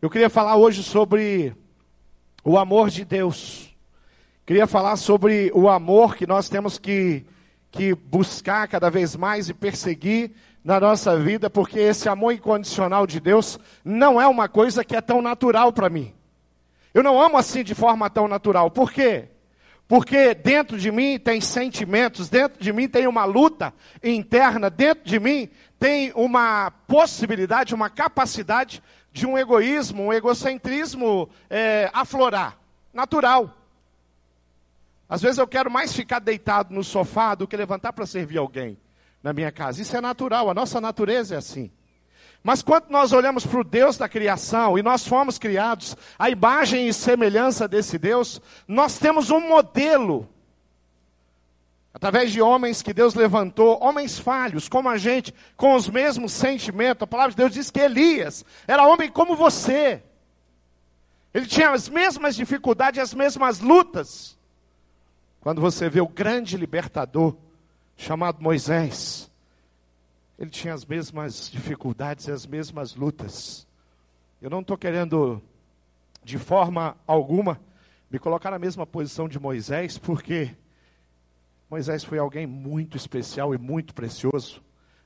Eu queria falar hoje sobre o amor de Deus. Queria falar sobre o amor que nós temos que, que buscar cada vez mais e perseguir na nossa vida, porque esse amor incondicional de Deus não é uma coisa que é tão natural para mim. Eu não amo assim de forma tão natural. Por quê? Porque dentro de mim tem sentimentos, dentro de mim tem uma luta interna, dentro de mim tem uma possibilidade, uma capacidade de um egoísmo, um egocentrismo é, aflorar. Natural. Às vezes eu quero mais ficar deitado no sofá do que levantar para servir alguém na minha casa. Isso é natural, a nossa natureza é assim. Mas quando nós olhamos para o Deus da criação e nós fomos criados à imagem e semelhança desse Deus, nós temos um modelo através de homens que Deus levantou, homens falhos, como a gente, com os mesmos sentimentos. A palavra de Deus diz que Elias era homem como você. Ele tinha as mesmas dificuldades, as mesmas lutas. Quando você vê o grande libertador chamado Moisés, ele tinha as mesmas dificuldades e as mesmas lutas. Eu não estou querendo, de forma alguma, me colocar na mesma posição de Moisés, porque Moisés foi alguém muito especial e muito precioso.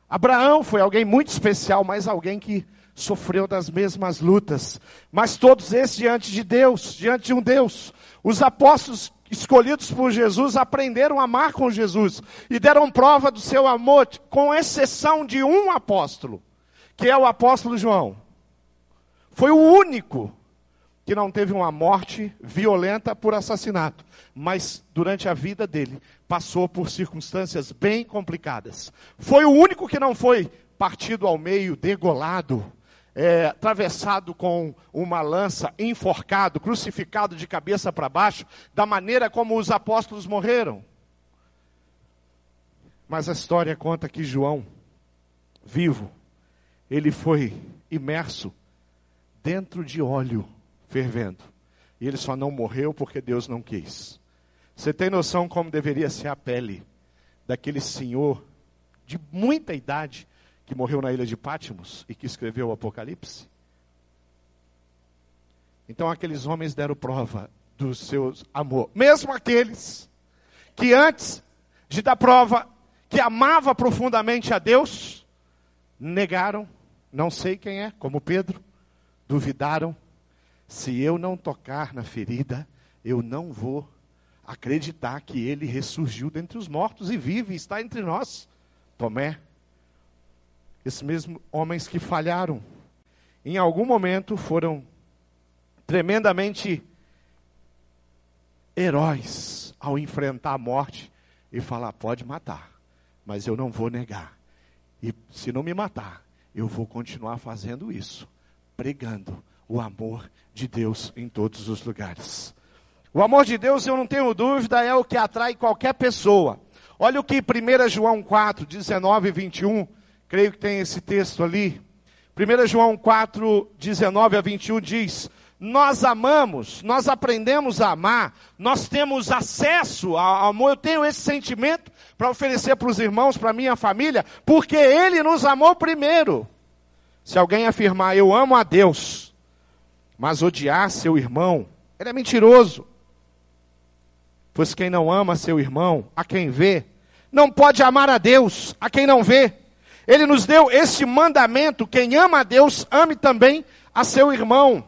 Abraão foi alguém muito especial, mas alguém que sofreu das mesmas lutas. Mas todos esses diante de Deus, diante de um Deus. Os apóstolos escolhidos por Jesus aprenderam a amar com Jesus e deram prova do seu amor, com exceção de um apóstolo, que é o apóstolo João. Foi o único que não teve uma morte violenta por assassinato, mas durante a vida dele passou por circunstâncias bem complicadas. Foi o único que não foi partido ao meio, degolado, é, atravessado com uma lança, enforcado, crucificado de cabeça para baixo, da maneira como os apóstolos morreram. Mas a história conta que João, vivo, ele foi imerso dentro de óleo fervendo. E ele só não morreu porque Deus não quis. Você tem noção como deveria ser a pele daquele senhor de muita idade que morreu na ilha de Pátimos e que escreveu o Apocalipse? Então aqueles homens deram prova do seu amor, mesmo aqueles que antes de dar prova que amava profundamente a Deus, negaram, não sei quem é, como Pedro, duvidaram se eu não tocar na ferida, eu não vou acreditar que ele ressurgiu dentre os mortos e vive, está entre nós. Tomé, esses mesmos homens que falharam, em algum momento foram tremendamente heróis ao enfrentar a morte e falar: pode matar, mas eu não vou negar. E se não me matar, eu vou continuar fazendo isso, pregando o amor de Deus em todos os lugares. O amor de Deus, eu não tenho dúvida, é o que atrai qualquer pessoa. Olha o que 1 João 4, 19 e 21, creio que tem esse texto ali. 1 João 4, 19 a 21 diz: Nós amamos, nós aprendemos a amar, nós temos acesso ao amor, eu tenho esse sentimento para oferecer para os irmãos, para minha família, porque Ele nos amou primeiro. Se alguém afirmar, eu amo a Deus, mas odiar seu irmão, ele é mentiroso. Pois quem não ama seu irmão, a quem vê, não pode amar a Deus, a quem não vê. Ele nos deu esse mandamento: quem ama a Deus, ame também a seu irmão.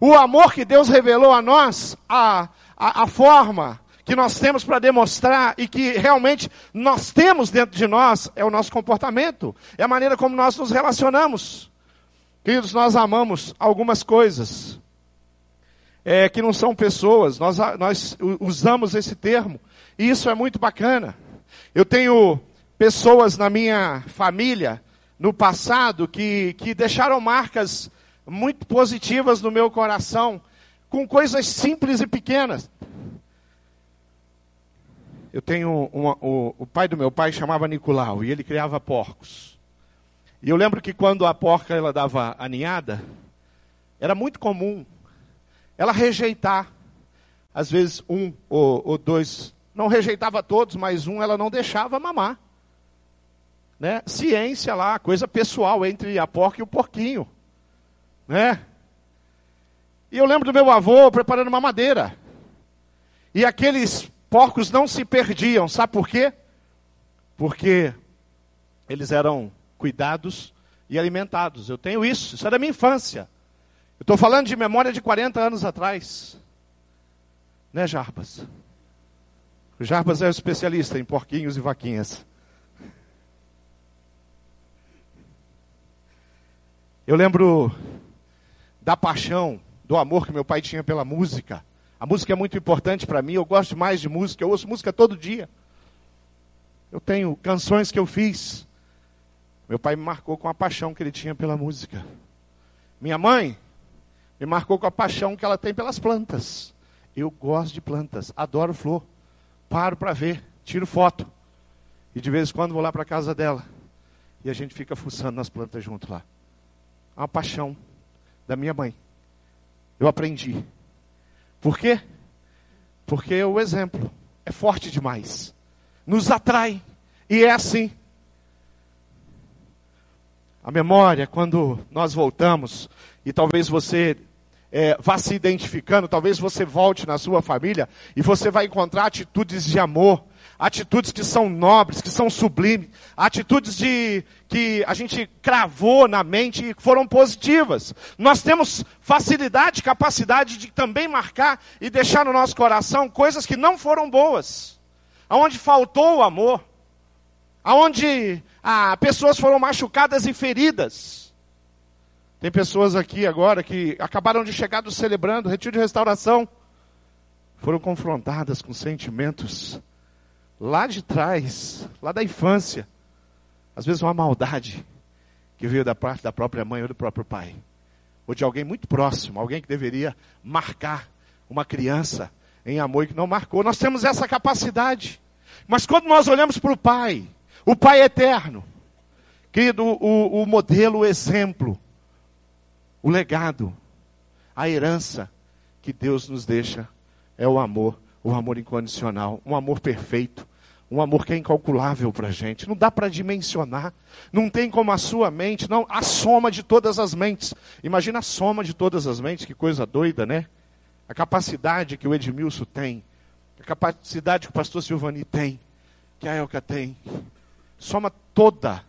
O amor que Deus revelou a nós, a, a, a forma que nós temos para demonstrar e que realmente nós temos dentro de nós, é o nosso comportamento, é a maneira como nós nos relacionamos. Queridos, nós amamos algumas coisas é, que não são pessoas, nós, nós usamos esse termo, e isso é muito bacana. Eu tenho pessoas na minha família, no passado, que, que deixaram marcas muito positivas no meu coração, com coisas simples e pequenas. Eu tenho uma, o, o pai do meu pai chamava Nicolau, e ele criava porcos. E eu lembro que quando a porca ela dava a ninhada, era muito comum ela rejeitar, às vezes um ou, ou dois, não rejeitava todos, mas um ela não deixava mamar. Né? Ciência lá, coisa pessoal entre a porca e o porquinho. Né? E eu lembro do meu avô preparando uma madeira. E aqueles porcos não se perdiam, sabe por quê? Porque eles eram cuidados e alimentados. Eu tenho isso, isso é da minha infância. Eu estou falando de memória de 40 anos atrás. Né, Jarbas? O Jarbas é o especialista em porquinhos e vaquinhas. Eu lembro da paixão, do amor que meu pai tinha pela música. A música é muito importante para mim, eu gosto mais de música, eu ouço música todo dia. Eu tenho canções que eu fiz. Meu pai me marcou com a paixão que ele tinha pela música. Minha mãe me marcou com a paixão que ela tem pelas plantas. Eu gosto de plantas, adoro flor. Paro para ver, tiro foto. E de vez em quando vou lá para casa dela. E a gente fica fuçando nas plantas junto lá. É uma paixão da minha mãe. Eu aprendi. Por quê? Porque o exemplo é forte demais. Nos atrai. E é assim. A memória, quando nós voltamos, e talvez você é, vá se identificando, talvez você volte na sua família e você vai encontrar atitudes de amor, atitudes que são nobres, que são sublimes, atitudes de que a gente cravou na mente e foram positivas. Nós temos facilidade, capacidade de também marcar e deixar no nosso coração coisas que não foram boas, aonde faltou o amor, aonde ah, pessoas foram machucadas e feridas. Tem pessoas aqui agora que acabaram de chegar do celebrando, retiro de restauração, foram confrontadas com sentimentos lá de trás, lá da infância. Às vezes uma maldade que veio da parte da própria mãe ou do próprio pai. Ou de alguém muito próximo, alguém que deveria marcar uma criança em amor e que não marcou. Nós temos essa capacidade. Mas quando nós olhamos para o pai, o pai eterno, querido, o, o modelo, o exemplo, o legado, a herança que Deus nos deixa é o amor, o amor incondicional, um amor perfeito, um amor que é incalculável para a gente. Não dá para dimensionar. Não tem como a sua mente, não, a soma de todas as mentes. Imagina a soma de todas as mentes, que coisa doida, né? A capacidade que o Edmilson tem, a capacidade que o pastor Silvani tem, que a Elka tem. Soma toda,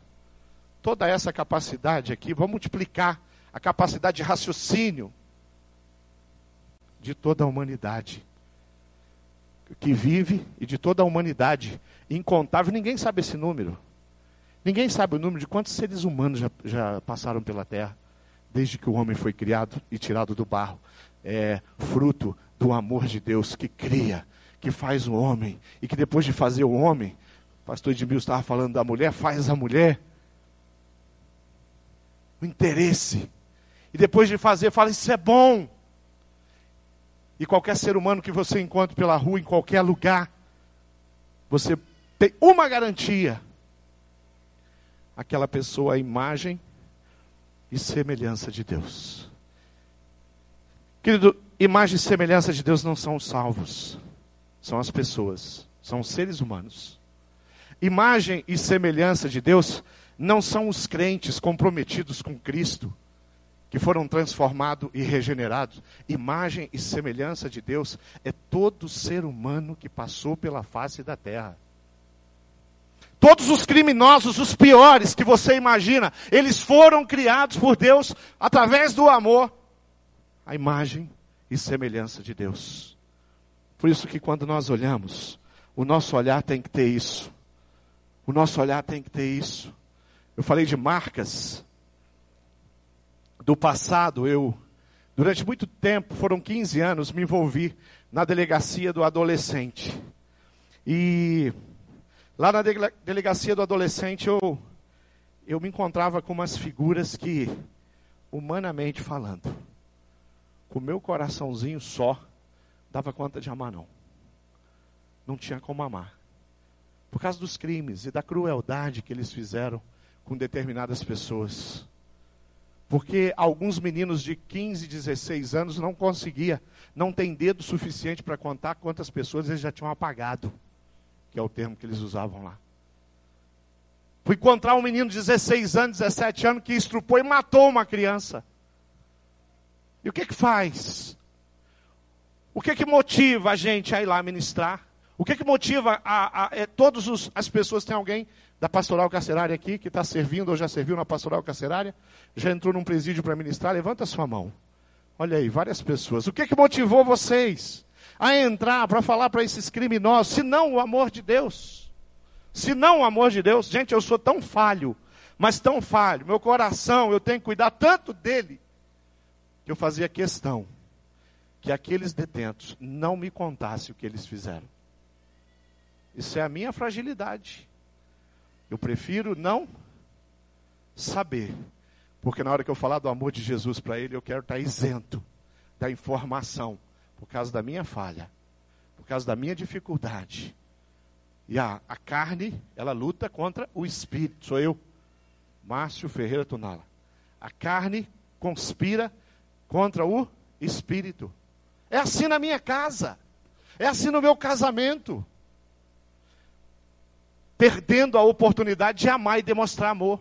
toda essa capacidade aqui, vamos multiplicar a capacidade de raciocínio de toda a humanidade que vive e de toda a humanidade incontável. Ninguém sabe esse número. Ninguém sabe o número de quantos seres humanos já, já passaram pela Terra desde que o homem foi criado e tirado do barro. É fruto do amor de Deus que cria, que faz o homem e que depois de fazer o homem, pastor Edmil estava falando da mulher, faz a mulher. O interesse e depois de fazer, fala: Isso é bom. E qualquer ser humano que você encontre pela rua, em qualquer lugar, você tem uma garantia: aquela pessoa é a imagem e semelhança de Deus. Querido, imagem e semelhança de Deus não são os salvos, são as pessoas, são os seres humanos. Imagem e semelhança de Deus não são os crentes comprometidos com Cristo que foram transformados e regenerados. Imagem e semelhança de Deus é todo ser humano que passou pela face da terra. Todos os criminosos, os piores que você imagina, eles foram criados por Deus através do amor. A imagem e semelhança de Deus. Por isso que quando nós olhamos, o nosso olhar tem que ter isso. O nosso olhar tem que ter isso. Eu falei de marcas do passado, eu, durante muito tempo, foram 15 anos, me envolvi na delegacia do adolescente. E lá na delegacia do adolescente eu, eu me encontrava com umas figuras que, humanamente falando, com o meu coraçãozinho só, dava conta de amar não. Não tinha como amar. Por causa dos crimes e da crueldade que eles fizeram com determinadas pessoas. Porque alguns meninos de 15, 16 anos não conseguia, não tem dedo suficiente para contar quantas pessoas eles já tinham apagado, que é o termo que eles usavam lá. Fui encontrar um menino de 16 anos, 17 anos que estrupou e matou uma criança. E o que que faz? O que que motiva a gente a ir lá ministrar? O que que motiva a, a, a é, todas as pessoas? Tem alguém da pastoral carcerária aqui que está servindo ou já serviu na pastoral carcerária? Já entrou num presídio para ministrar? Levanta a sua mão. Olha aí, várias pessoas. O que que motivou vocês a entrar para falar para esses criminosos, se não o amor de Deus? Se não o amor de Deus, gente, eu sou tão falho, mas tão falho. Meu coração, eu tenho que cuidar tanto dele que eu fazia questão que aqueles detentos não me contassem o que eles fizeram. Isso é a minha fragilidade. Eu prefiro não saber. Porque na hora que eu falar do amor de Jesus para ele, eu quero estar isento da informação. Por causa da minha falha. Por causa da minha dificuldade. E a, a carne, ela luta contra o espírito. Sou eu, Márcio Ferreira Tunala. A carne conspira contra o espírito. É assim na minha casa. É assim no meu casamento. Perdendo a oportunidade de amar e demonstrar amor.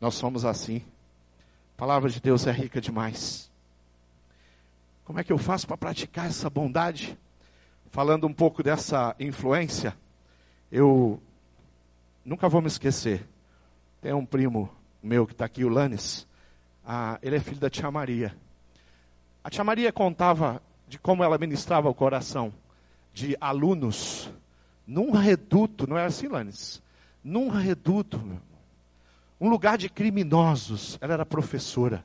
Nós somos assim. A palavra de Deus é rica demais. Como é que eu faço para praticar essa bondade? Falando um pouco dessa influência, eu nunca vou me esquecer. Tem um primo meu que está aqui, o Lanes. Ah, ele é filho da tia Maria. A tia Maria contava de como ela ministrava o coração de alunos num reduto, não é assim, Lanes? Num reduto, meu irmão. Um lugar de criminosos. Ela era professora.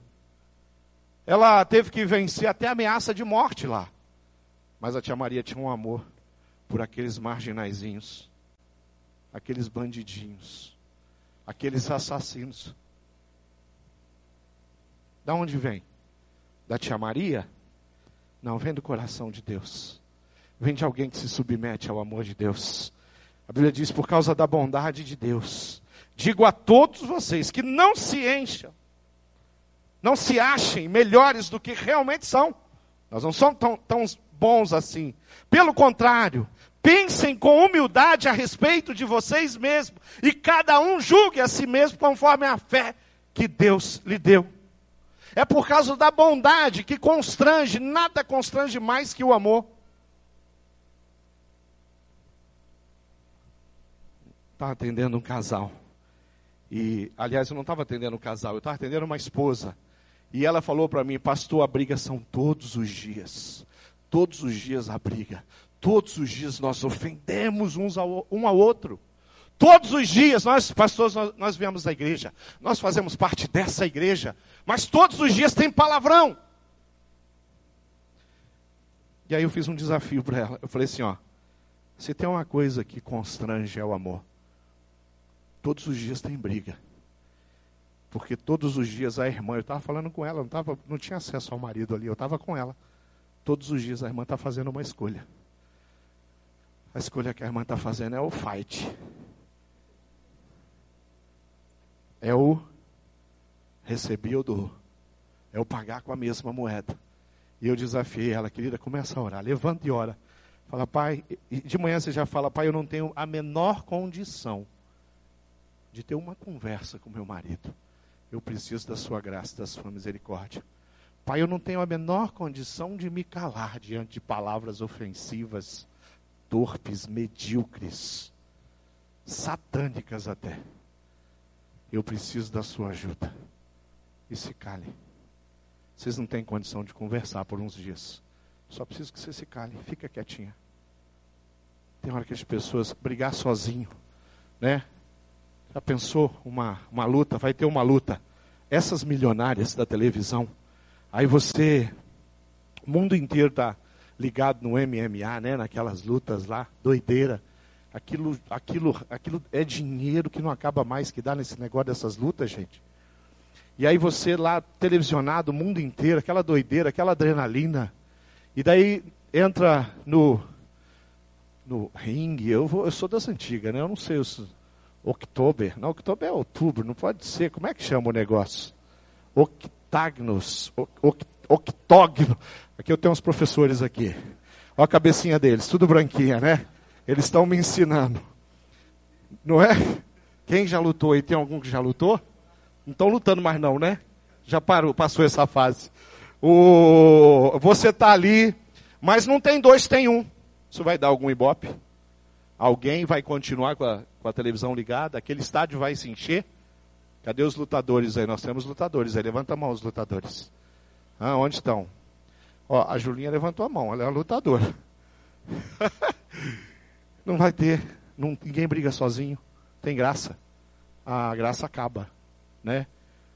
Ela teve que vencer até ameaça de morte lá. Mas a tia Maria tinha um amor por aqueles marginaizinhos, aqueles bandidinhos, aqueles assassinos. Da onde vem? da tia Maria? Não, vem do coração de Deus. Vem de alguém que se submete ao amor de Deus. A Bíblia diz: por causa da bondade de Deus, digo a todos vocês que não se encham, não se achem melhores do que realmente são. Nós não somos tão, tão bons assim. Pelo contrário, pensem com humildade a respeito de vocês mesmos e cada um julgue a si mesmo conforme a fé que Deus lhe deu. É por causa da bondade que constrange, nada constrange mais que o amor. Estava atendendo um casal. E, aliás, eu não estava atendendo um casal, eu estava atendendo uma esposa. E ela falou para mim, pastor, a briga são todos os dias. Todos os dias a briga. Todos os dias nós ofendemos uns ao, um ao outro. Todos os dias, nós, pastores, nós, nós viemos da igreja. Nós fazemos parte dessa igreja. Mas todos os dias tem palavrão. E aí eu fiz um desafio para ela. Eu falei assim, ó. Se tem uma coisa que constrange é o amor. Todos os dias tem briga. Porque todos os dias a irmã, eu estava falando com ela, não, tava, não tinha acesso ao marido ali, eu estava com ela. Todos os dias a irmã está fazendo uma escolha. A escolha que a irmã está fazendo é o fight. É o recebi, eu dou. É o pagar com a mesma moeda. E eu desafiei ela, querida, começa a orar. Levanta e ora. Fala, pai, de manhã você já fala, pai, eu não tenho a menor condição de ter uma conversa com meu marido. Eu preciso da sua graça, da sua misericórdia. Pai, eu não tenho a menor condição de me calar diante de palavras ofensivas, torpes, medíocres, satânicas até. Eu preciso da sua ajuda e se cale. Vocês não têm condição de conversar por uns dias. Só preciso que você se cale, fica quietinha. Tem hora que as pessoas brigar sozinho, né? Já pensou uma, uma luta? Vai ter uma luta. Essas milionárias da televisão, aí você, o mundo inteiro está ligado no MMA, né? Naquelas lutas lá, doideira. Aquilo, aquilo, aquilo é dinheiro que não acaba mais que dá nesse negócio dessas lutas, gente. E aí você lá, televisionado, o mundo inteiro, aquela doideira, aquela adrenalina. E daí entra no, no ringue, eu, vou, eu sou das antigas, né? Eu não sei os. October. Não, October é outubro, não pode ser. Como é que chama o negócio? Octagnos. Octógno. Aqui eu tenho uns professores aqui. Olha a cabecinha deles, tudo branquinha, né? Eles estão me ensinando. Não é? Quem já lutou aí? Tem algum que já lutou? Não estão lutando mais não, né? Já parou, passou essa fase. O, você está ali, mas não tem dois, tem um. Isso vai dar algum ibope? Alguém vai continuar com a, com a televisão ligada? Aquele estádio vai se encher? Cadê os lutadores aí? Nós temos lutadores aí. Levanta a mão os lutadores. Ah, onde estão? Ó, a Julinha levantou a mão, ela é uma lutadora. não vai ter, não, ninguém briga sozinho. Tem graça. A graça acaba, né?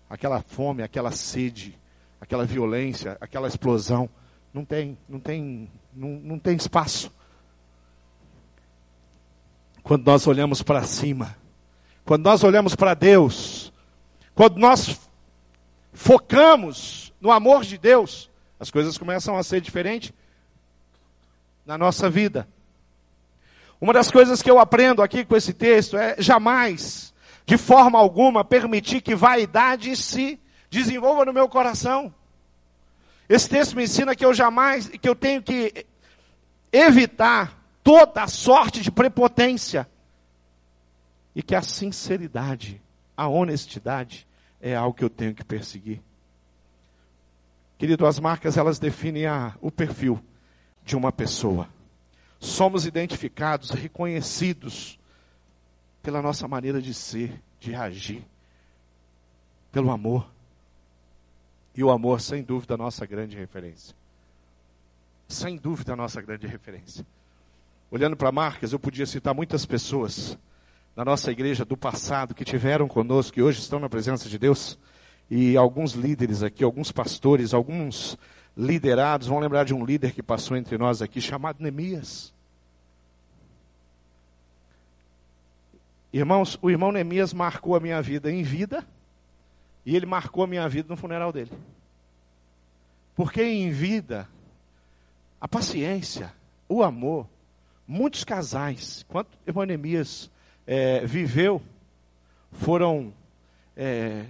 Aquela fome, aquela sede, aquela violência, aquela explosão, não tem, não tem, não, não tem espaço. Quando nós olhamos para cima, quando nós olhamos para Deus, quando nós focamos no amor de Deus, as coisas começam a ser diferentes na nossa vida. Uma das coisas que eu aprendo aqui com esse texto é jamais, de forma alguma, permitir que vaidade se desenvolva no meu coração. Esse texto me ensina que eu jamais, que eu tenho que evitar toda sorte de prepotência e que a sinceridade, a honestidade é algo que eu tenho que perseguir. Querido, as marcas elas definem a, o perfil de uma pessoa. Somos identificados, reconhecidos pela nossa maneira de ser, de agir, pelo amor. E o amor, sem dúvida, a nossa grande referência. Sem dúvida, a nossa grande referência. Olhando para marcas, eu podia citar muitas pessoas na nossa igreja do passado que tiveram conosco, que hoje estão na presença de Deus e alguns líderes aqui, alguns pastores, alguns liderados, vão lembrar de um líder que passou entre nós aqui, chamado Neemias. Irmãos, o irmão Neemias marcou a minha vida em vida, e ele marcou a minha vida no funeral dele. Porque em vida, a paciência, o amor, muitos casais, quanto irmão Neemias é, viveu, foram é,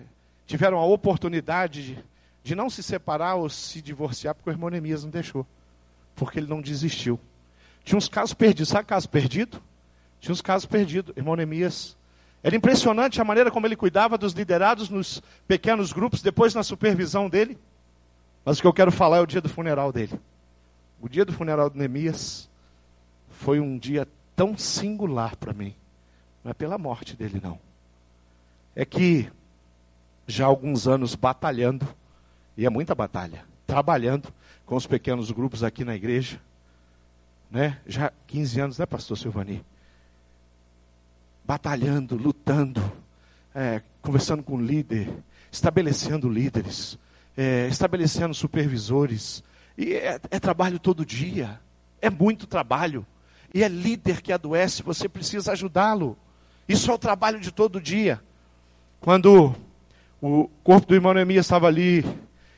tiveram a oportunidade de, de não se separar ou se divorciar, porque o irmão Neemias não deixou. Porque ele não desistiu. Tinha uns casos perdidos. Sabe caso perdido? Tinha uns casos perdidos. Irmão Neemias. Era impressionante a maneira como ele cuidava dos liderados nos pequenos grupos, depois na supervisão dele. Mas o que eu quero falar é o dia do funeral dele. O dia do funeral de Neemias foi um dia tão singular para mim. Não é pela morte dele, não. É que já há alguns anos batalhando, e é muita batalha, trabalhando com os pequenos grupos aqui na igreja. Né? Já 15 anos, né, pastor Silvani? Batalhando, lutando, é, conversando com líder, estabelecendo líderes, é, estabelecendo supervisores. E é, é trabalho todo dia, é muito trabalho. E é líder que adoece, você precisa ajudá-lo. Isso é o trabalho de todo dia. Quando o corpo do irmão Neemias estava ali,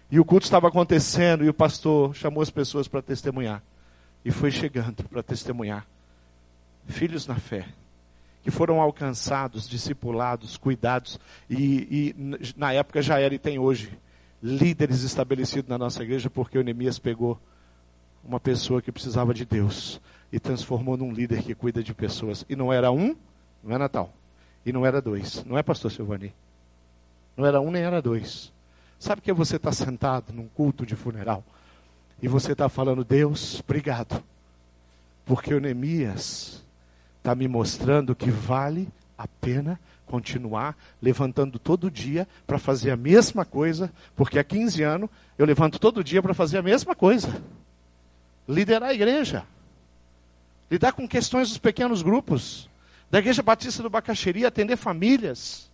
e o culto estava acontecendo, e o pastor chamou as pessoas para testemunhar. E foi chegando para testemunhar. Filhos na fé, que foram alcançados, discipulados, cuidados, e, e na época já era e tem hoje, líderes estabelecidos na nossa igreja, porque o Neemias pegou uma pessoa que precisava de Deus e transformou num líder que cuida de pessoas. E não era um, não é Natal. E não era dois. Não é, pastor Silvani? Não era um nem era dois. Sabe que você está sentado num culto de funeral e você está falando, Deus, obrigado. Porque o Neemias está me mostrando que vale a pena continuar levantando todo dia para fazer a mesma coisa, porque há 15 anos eu levanto todo dia para fazer a mesma coisa. Liderar a igreja. Lidar com questões dos pequenos grupos. Da Igreja Batista do Bacaxeri, atender famílias.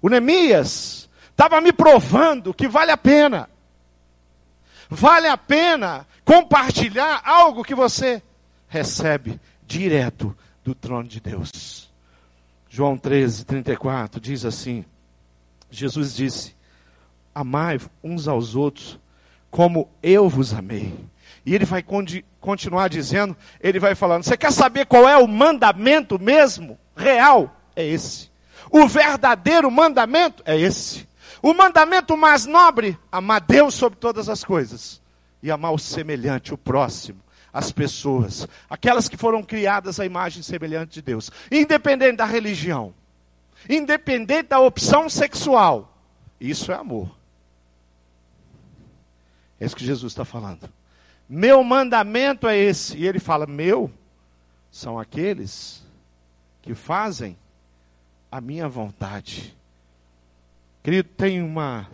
O Neemias estava me provando que vale a pena. Vale a pena compartilhar algo que você recebe direto do trono de Deus. João 13, 34 diz assim: Jesus disse: Amai uns aos outros como eu vos amei. E ele vai continuar dizendo, ele vai falando: Você quer saber qual é o mandamento mesmo, real? É esse. O verdadeiro mandamento é esse. O mandamento mais nobre, amar Deus sobre todas as coisas e amar o semelhante, o próximo, as pessoas, aquelas que foram criadas à imagem semelhante de Deus, independente da religião, independente da opção sexual. Isso é amor. É isso que Jesus está falando. Meu mandamento é esse. E ele fala: Meu são aqueles que fazem a minha vontade. Querido, tem uma.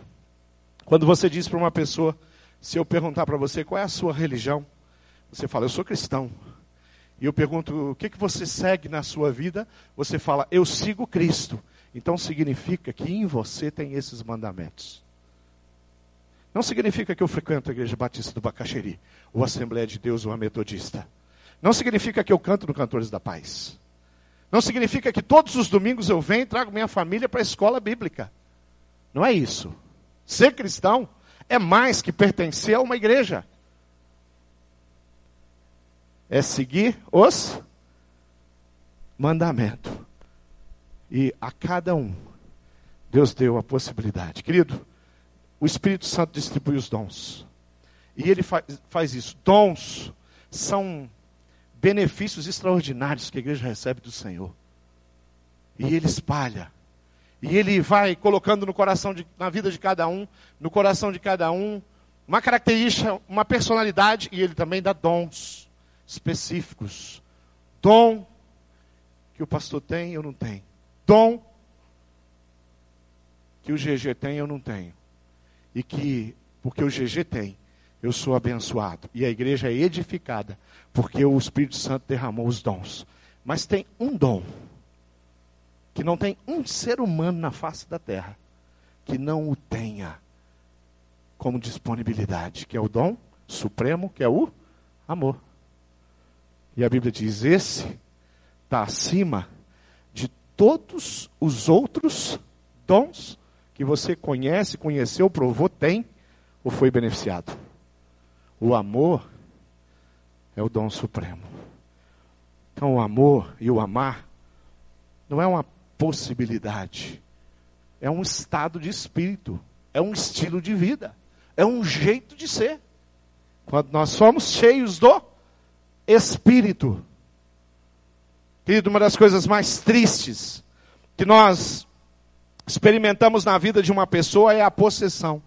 Quando você diz para uma pessoa, se eu perguntar para você qual é a sua religião, você fala, eu sou cristão. E eu pergunto, o que, que você segue na sua vida? Você fala, eu sigo Cristo. Então significa que em você tem esses mandamentos. Não significa que eu frequento a Igreja Batista do Bacaxeri, ou Assembleia de Deus, ou a Metodista. Não significa que eu canto no Cantores da Paz. Não significa que todos os domingos eu venho e trago minha família para a escola bíblica. Não é isso. Ser cristão é mais que pertencer a uma igreja. É seguir os mandamentos. E a cada um, Deus deu a possibilidade. Querido, o Espírito Santo distribui os dons. E ele faz, faz isso. Dons são benefícios extraordinários que a igreja recebe do Senhor. E ele espalha. E ele vai colocando no coração de, na vida de cada um, no coração de cada um, uma característica, uma personalidade, e ele também dá dons específicos. Dom que o pastor tem, eu não tenho. Dom que o GG tem, eu não tenho. E que, porque o GG tem, eu sou abençoado. E a igreja é edificada, porque o Espírito Santo derramou os dons. Mas tem um dom, que não tem um ser humano na face da terra, que não o tenha como disponibilidade, que é o dom supremo, que é o amor. E a Bíblia diz: esse está acima de todos os outros dons que você conhece, conheceu, provou, tem ou foi beneficiado. O amor é o dom supremo. Então, o amor e o amar não é uma possibilidade, é um estado de espírito, é um estilo de vida, é um jeito de ser. Quando nós somos cheios do Espírito. Querido, uma das coisas mais tristes que nós experimentamos na vida de uma pessoa é a possessão.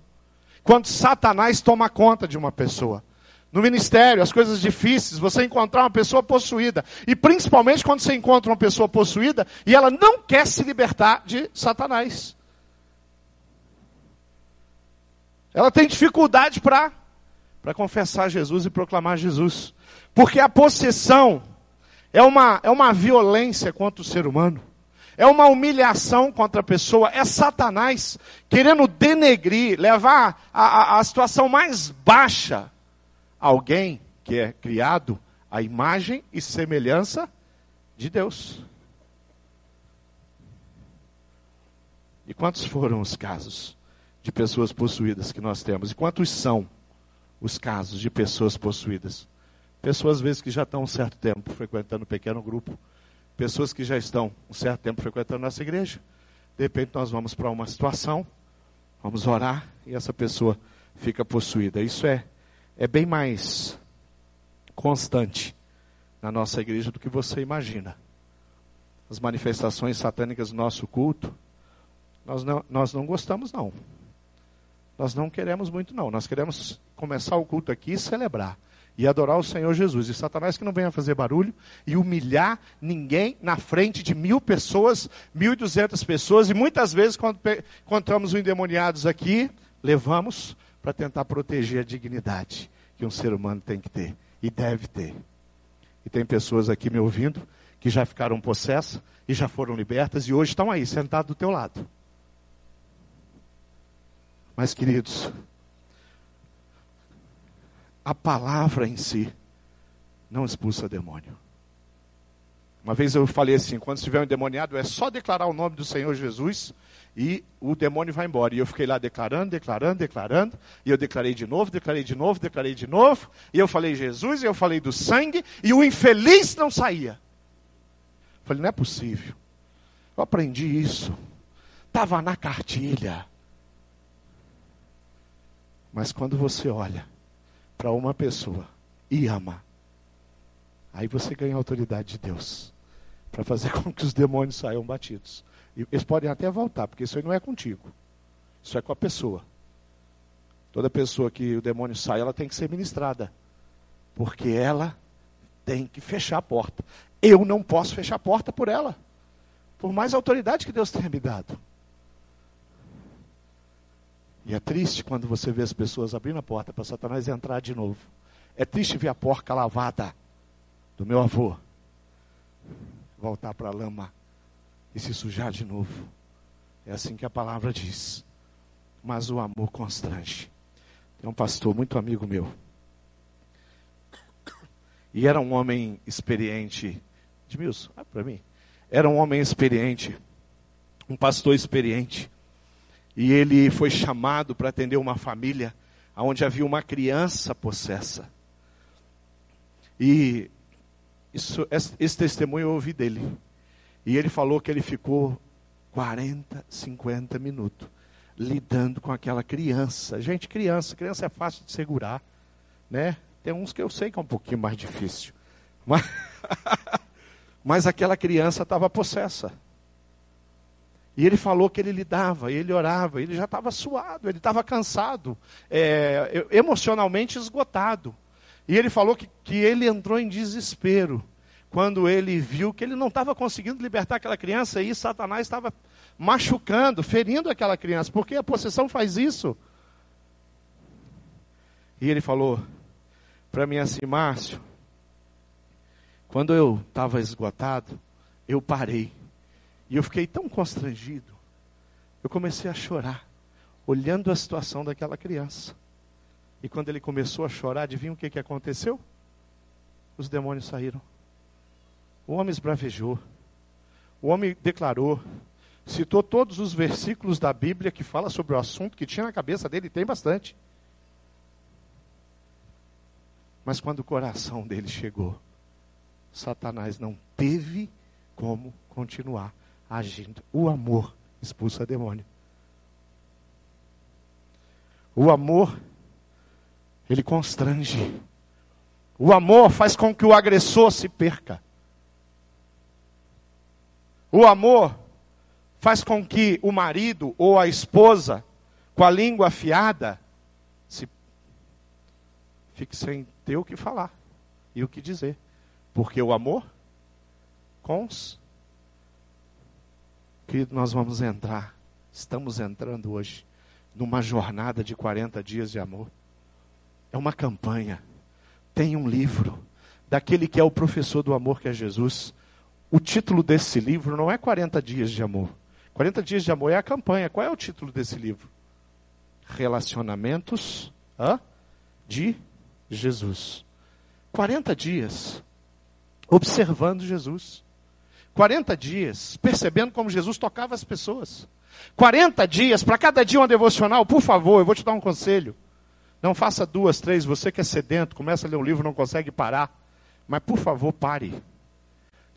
Quando Satanás toma conta de uma pessoa. No ministério, as coisas difíceis, você encontrar uma pessoa possuída. E principalmente quando você encontra uma pessoa possuída e ela não quer se libertar de Satanás. Ela tem dificuldade para confessar Jesus e proclamar Jesus. Porque a possessão é uma, é uma violência contra o ser humano é uma humilhação contra a pessoa, é Satanás querendo denegrir, levar a, a, a situação mais baixa alguém que é criado à imagem e semelhança de Deus. E quantos foram os casos de pessoas possuídas que nós temos? E quantos são os casos de pessoas possuídas? Pessoas, às vezes, que já estão um certo tempo frequentando um pequeno grupo, pessoas que já estão um certo tempo frequentando nossa igreja. De repente nós vamos para uma situação, vamos orar e essa pessoa fica possuída. Isso é, é bem mais constante na nossa igreja do que você imagina. As manifestações satânicas do nosso culto, nós não, nós não gostamos não. Nós não queremos muito não. Nós queremos começar o culto aqui e celebrar e adorar o Senhor Jesus. E Satanás que não venha fazer barulho e humilhar ninguém na frente de mil pessoas, mil e duzentas pessoas. E muitas vezes, quando encontramos os endemoniados aqui, levamos para tentar proteger a dignidade que um ser humano tem que ter e deve ter. E tem pessoas aqui me ouvindo que já ficaram possessas e já foram libertas e hoje estão aí, sentados do teu lado. Mas, queridos, a palavra em si não expulsa demônio. Uma vez eu falei assim: quando estiver um endemoniado, é só declarar o nome do Senhor Jesus e o demônio vai embora. E eu fiquei lá declarando, declarando, declarando. E eu declarei de novo, declarei de novo, declarei de novo. E eu falei Jesus, e eu falei do sangue, e o infeliz não saía. Eu falei: não é possível. Eu aprendi isso. Estava na cartilha. Mas quando você olha para uma pessoa e ama, aí você ganha a autoridade de Deus para fazer com que os demônios saiam batidos. E eles podem até voltar, porque isso aí não é contigo. Isso é com a pessoa. Toda pessoa que o demônio sai, ela tem que ser ministrada. Porque ela tem que fechar a porta. Eu não posso fechar a porta por ela. Por mais autoridade que Deus tenha me dado. E é triste quando você vê as pessoas abrindo a porta para Satanás entrar de novo. É triste ver a porca lavada do meu avô voltar para a lama e se sujar de novo. É assim que a palavra diz. Mas o amor constrange. Tem um pastor muito amigo meu. E era um homem experiente. Edmilson, olha para mim. Era um homem experiente. Um pastor experiente. E ele foi chamado para atender uma família onde havia uma criança possessa. E isso, esse testemunho eu ouvi dele. E ele falou que ele ficou 40, 50 minutos lidando com aquela criança. Gente, criança, criança é fácil de segurar, né? Tem uns que eu sei que é um pouquinho mais difícil. Mas, mas aquela criança estava possessa. E ele falou que ele lidava, ele orava, ele já estava suado, ele estava cansado, é, emocionalmente esgotado. E ele falou que, que ele entrou em desespero quando ele viu que ele não estava conseguindo libertar aquela criança e Satanás estava machucando, ferindo aquela criança, porque a possessão faz isso. E ele falou para mim assim, Márcio, quando eu estava esgotado, eu parei e eu fiquei tão constrangido. Eu comecei a chorar, olhando a situação daquela criança. E quando ele começou a chorar, adivinha o que, que aconteceu? Os demônios saíram. O homem esbravejou. O homem declarou. Citou todos os versículos da Bíblia que fala sobre o assunto que tinha na cabeça dele, tem bastante. Mas quando o coração dele chegou, Satanás não teve como continuar agindo. O amor expulsa demônio. O amor, ele constrange. O amor faz com que o agressor se perca. O amor faz com que o marido ou a esposa, com a língua afiada, se fique sem ter o que falar e o que dizer. Porque o amor cons Querido, nós vamos entrar, estamos entrando hoje, numa jornada de 40 dias de amor. É uma campanha. Tem um livro, daquele que é o professor do amor, que é Jesus. O título desse livro não é 40 dias de amor. 40 dias de amor é a campanha. Qual é o título desse livro? Relacionamentos hã? de Jesus. 40 dias observando Jesus. 40 dias, percebendo como Jesus tocava as pessoas. 40 dias, para cada dia uma devocional, por favor, eu vou te dar um conselho. Não faça duas, três, você que é sedento, começa a ler um livro, não consegue parar. Mas por favor, pare.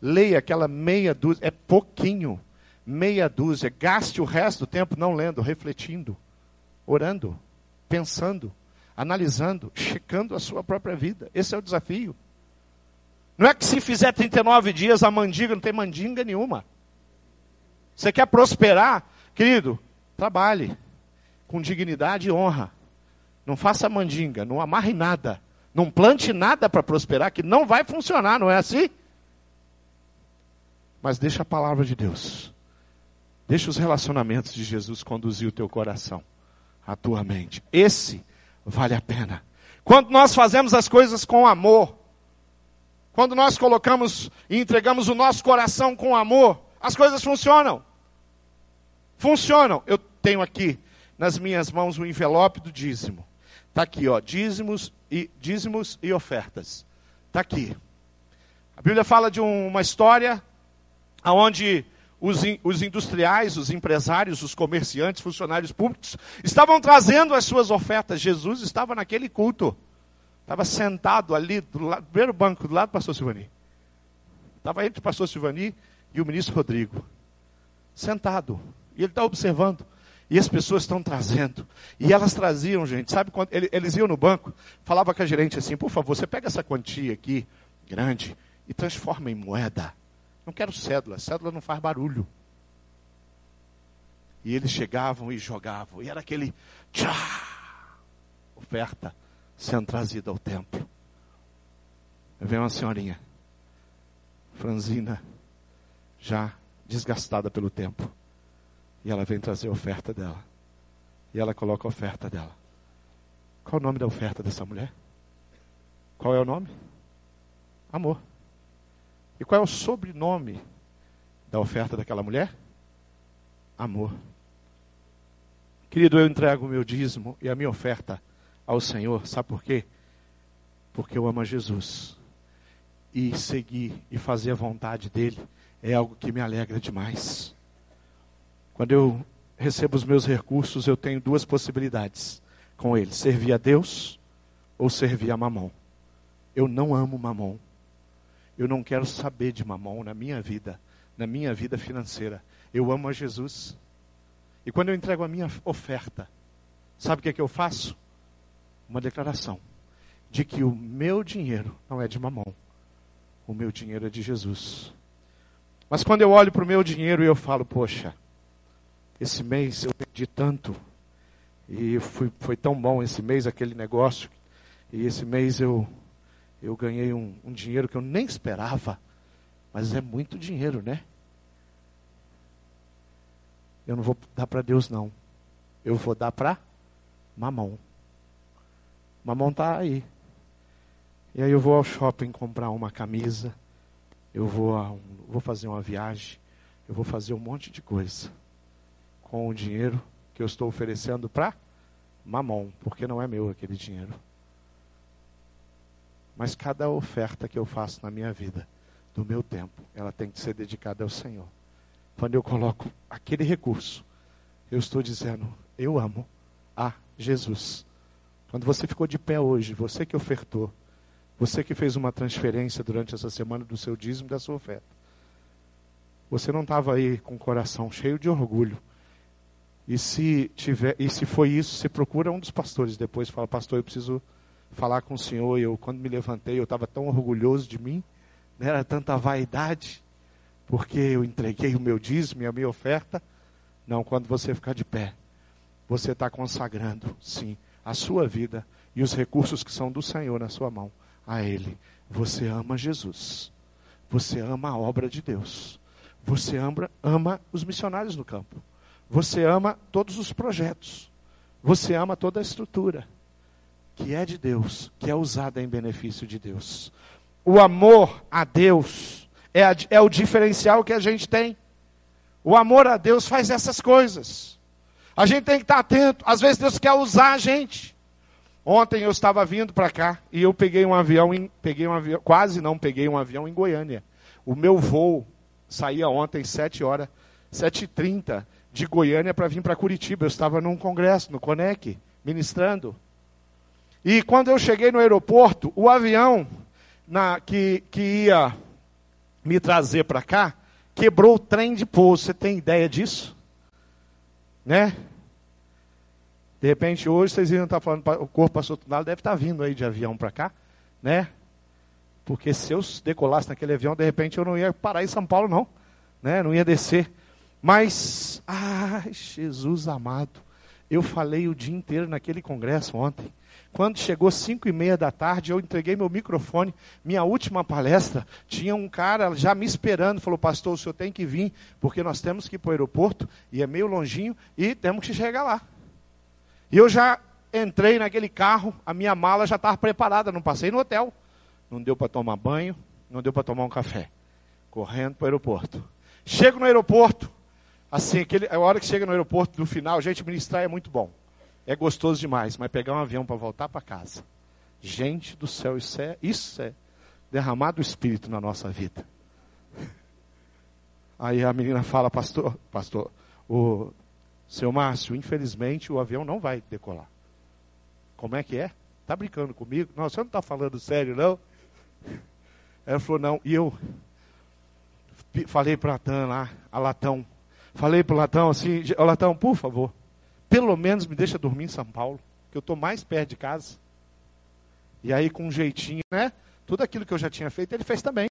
Leia aquela meia dúzia, é pouquinho, meia dúzia. Gaste o resto do tempo não lendo, refletindo, orando, pensando, analisando, checando a sua própria vida. Esse é o desafio. Não é que se fizer 39 dias a mandinga, não tem mandinga nenhuma. Você quer prosperar? Querido, trabalhe com dignidade e honra. Não faça mandinga, não amarre nada. Não plante nada para prosperar, que não vai funcionar, não é assim? Mas deixa a palavra de Deus. Deixa os relacionamentos de Jesus conduzir o teu coração, a tua mente. Esse vale a pena. Quando nós fazemos as coisas com amor, quando nós colocamos e entregamos o nosso coração com amor, as coisas funcionam. Funcionam. Eu tenho aqui nas minhas mãos o envelope do dízimo. Está aqui, ó, dízimos e, dízimos e ofertas. Está aqui. A Bíblia fala de uma história onde os, os industriais, os empresários, os comerciantes, funcionários públicos estavam trazendo as suas ofertas. Jesus estava naquele culto. Estava sentado ali, do, lado, do primeiro banco, do lado do pastor Silvani. Estava entre o pastor Silvani e o ministro Rodrigo. Sentado. E ele está observando. E as pessoas estão trazendo. E elas traziam, gente. Sabe quando eles iam no banco, falava com a gerente assim: por favor, você pega essa quantia aqui, grande, e transforma em moeda. Não quero cédula, cédula não faz barulho. E eles chegavam e jogavam. E era aquele tchá, oferta sendo trazida ao templo. Vem uma senhorinha, franzina, já desgastada pelo tempo. E ela vem trazer a oferta dela. E ela coloca a oferta dela. Qual o nome da oferta dessa mulher? Qual é o nome? Amor. E qual é o sobrenome da oferta daquela mulher? Amor. Querido, eu entrego o meu dízimo e a minha oferta ao Senhor, sabe por quê? Porque eu amo a Jesus. E seguir e fazer a vontade dEle é algo que me alegra demais. Quando eu recebo os meus recursos, eu tenho duas possibilidades com ele: servir a Deus ou servir a mamão. Eu não amo mamão. Eu não quero saber de mamão na minha vida, na minha vida financeira. Eu amo a Jesus. E quando eu entrego a minha oferta, sabe o que, é que eu faço? Uma declaração de que o meu dinheiro não é de mamão, o meu dinheiro é de Jesus. Mas quando eu olho para o meu dinheiro e eu falo, poxa, esse mês eu perdi tanto, e fui, foi tão bom esse mês aquele negócio, e esse mês eu, eu ganhei um, um dinheiro que eu nem esperava, mas é muito dinheiro, né? Eu não vou dar para Deus, não. Eu vou dar para mamão. Mamão está aí. E aí eu vou ao shopping comprar uma camisa. Eu vou, a, vou fazer uma viagem. Eu vou fazer um monte de coisa. Com o dinheiro que eu estou oferecendo para mamão. Porque não é meu aquele dinheiro. Mas cada oferta que eu faço na minha vida, do meu tempo, ela tem que ser dedicada ao Senhor. Quando eu coloco aquele recurso, eu estou dizendo, eu amo a Jesus. Quando você ficou de pé hoje, você que ofertou, você que fez uma transferência durante essa semana do seu dízimo da sua oferta, você não estava aí com o coração cheio de orgulho. E se tiver, e se foi isso, você procura um dos pastores depois, fala, pastor, eu preciso falar com o senhor. Eu quando me levantei, eu estava tão orgulhoso de mim, né? era tanta vaidade porque eu entreguei o meu dízimo e a minha oferta. Não, quando você ficar de pé, você está consagrando, sim, a sua vida e os recursos que são do Senhor na sua mão a Ele. Você ama Jesus. Você ama a obra de Deus. Você ama, ama os missionários no campo. Você ama todos os projetos. Você ama toda a estrutura que é de Deus, que é usada em benefício de Deus. O amor a Deus é, a, é o diferencial que a gente tem. O amor a Deus faz essas coisas. A gente tem que estar atento. Às vezes Deus quer usar a gente. Ontem eu estava vindo para cá e eu peguei um avião, em, peguei um avião, quase não peguei um avião em Goiânia. O meu voo saía ontem 7 horas, 7h30 de Goiânia para vir para Curitiba. Eu estava num congresso, no Conec, ministrando. E quando eu cheguei no aeroporto, o avião na, que, que ia me trazer para cá, quebrou o trem de pouso. Você tem ideia disso? Né? De repente, hoje, vocês iam estar falando, o corpo passou tudo deve estar vindo aí de avião para cá, né? Porque se eu decolasse naquele avião, de repente eu não ia parar em São Paulo, não. Né? Não ia descer. Mas, ai, Jesus amado, eu falei o dia inteiro naquele congresso ontem. Quando chegou cinco e meia da tarde, eu entreguei meu microfone. Minha última palestra, tinha um cara já me esperando. Falou, pastor, o senhor tem que vir, porque nós temos que ir para o aeroporto, e é meio longinho, e temos que chegar lá. E eu já entrei naquele carro, a minha mala já estava preparada, não passei no hotel. Não deu para tomar banho, não deu para tomar um café. Correndo para o aeroporto. Chego no aeroporto, assim, aquele, a hora que chega no aeroporto, no final, gente, ministrar é muito bom. É gostoso demais, mas pegar um avião para voltar para casa. Gente do céu, isso é, isso é derramar do Espírito na nossa vida. Aí a menina fala, pastor, pastor, o seu Márcio, infelizmente o avião não vai decolar. Como é que é? Está brincando comigo? Não, você não está falando sério, não? Ela falou, não. E eu falei para a Tan lá, a Latão. Falei para o Latão assim, Latão, por favor, pelo menos me deixa dormir em São Paulo, que eu estou mais perto de casa. E aí, com um jeitinho, né? Tudo aquilo que eu já tinha feito, ele fez também.